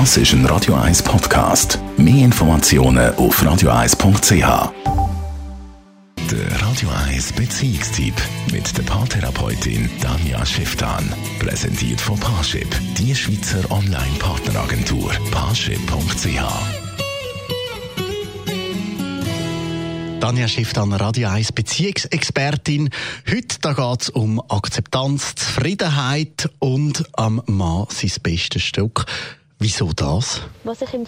Das ist ein Radio 1 Podcast. Mehr Informationen auf radio1.ch. Der Radio 1 Beziehungstyp mit der Paartherapeutin Danja Schifftan. Präsentiert von Paarship, die Schweizer Online-Partneragentur. Paarship.ch Danja Schiff an Radio 1 Beziehungsexpertin. Heute geht es um Akzeptanz, Zufriedenheit und am Mann sein bestes Stück. Wieso das? Was ich im,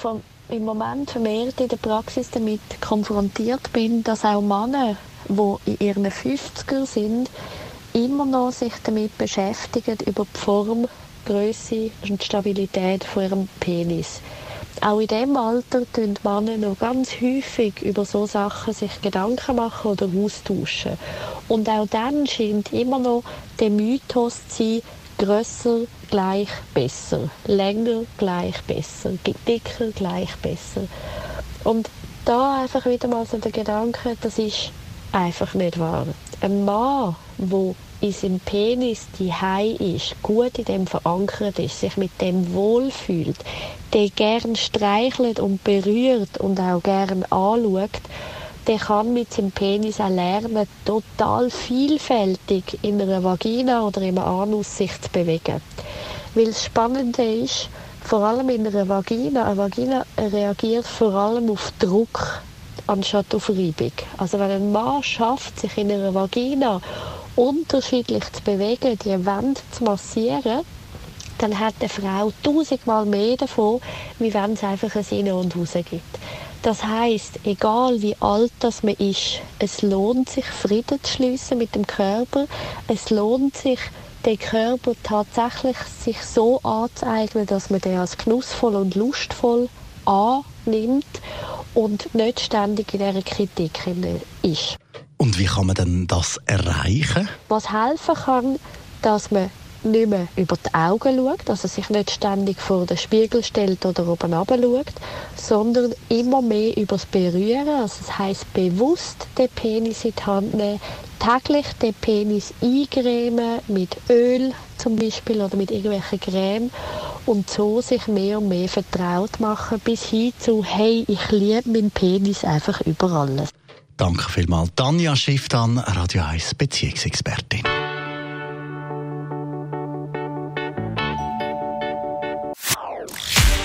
im Moment vermehrt in der Praxis damit konfrontiert bin, dass auch Männer, die in ihren 50er sind, immer noch sich damit beschäftigen, über die Form, Größe und Stabilität von ihrem Penis. Auch in diesem Alter tun Männer noch ganz häufig über so Sachen sich Gedanken machen oder austauschen. Und auch dann scheint immer noch der Mythos zu sein, grösser gleich besser, länger gleich besser, dicker gleich besser. Und da einfach wieder mal so der Gedanke, das ist einfach nicht wahr. Ein Mann, der in seinem Penis die Hai ist, gut in dem verankert ist, sich mit dem wohlfühlt, der gern streichelt und berührt und auch gern anschaut, der kann mit seinem Penis auch lernen, total vielfältig in einer Vagina oder im Anus sich zu bewegen. Weil das Spannende ist, vor allem in einer Vagina, eine Vagina reagiert vor allem auf Druck anstatt auf Reibung. Also wenn ein Mann schafft, sich in einer Vagina unterschiedlich zu bewegen, die Wände zu massieren, dann hat eine Frau tausendmal mehr davon, wie wenn es einfach ein Innen und Raus gibt. Das heißt, egal wie alt das man ist, es lohnt sich, Frieden zu schließen mit dem Körper. Es lohnt sich, den Körper tatsächlich sich so anzueignen, dass man den als genussvoll und lustvoll annimmt und nicht ständig in dieser Kritik ist. Und wie kann man denn das erreichen? Was helfen kann, dass man nicht mehr über die Augen schaut, also sich nicht ständig vor den Spiegel stellt oder oben schaut, sondern immer mehr über das Berühren, also das heisst bewusst den Penis in die Hand nehmen, täglich den Penis eingremen mit Öl zum Beispiel oder mit irgendwelchen Creme und so sich mehr und mehr vertraut machen, bis hin zu «Hey, ich liebe meinen Penis einfach über alles». Danke vielmals, Tanja Schifftan, Radio 1 Beziehungsexpertin.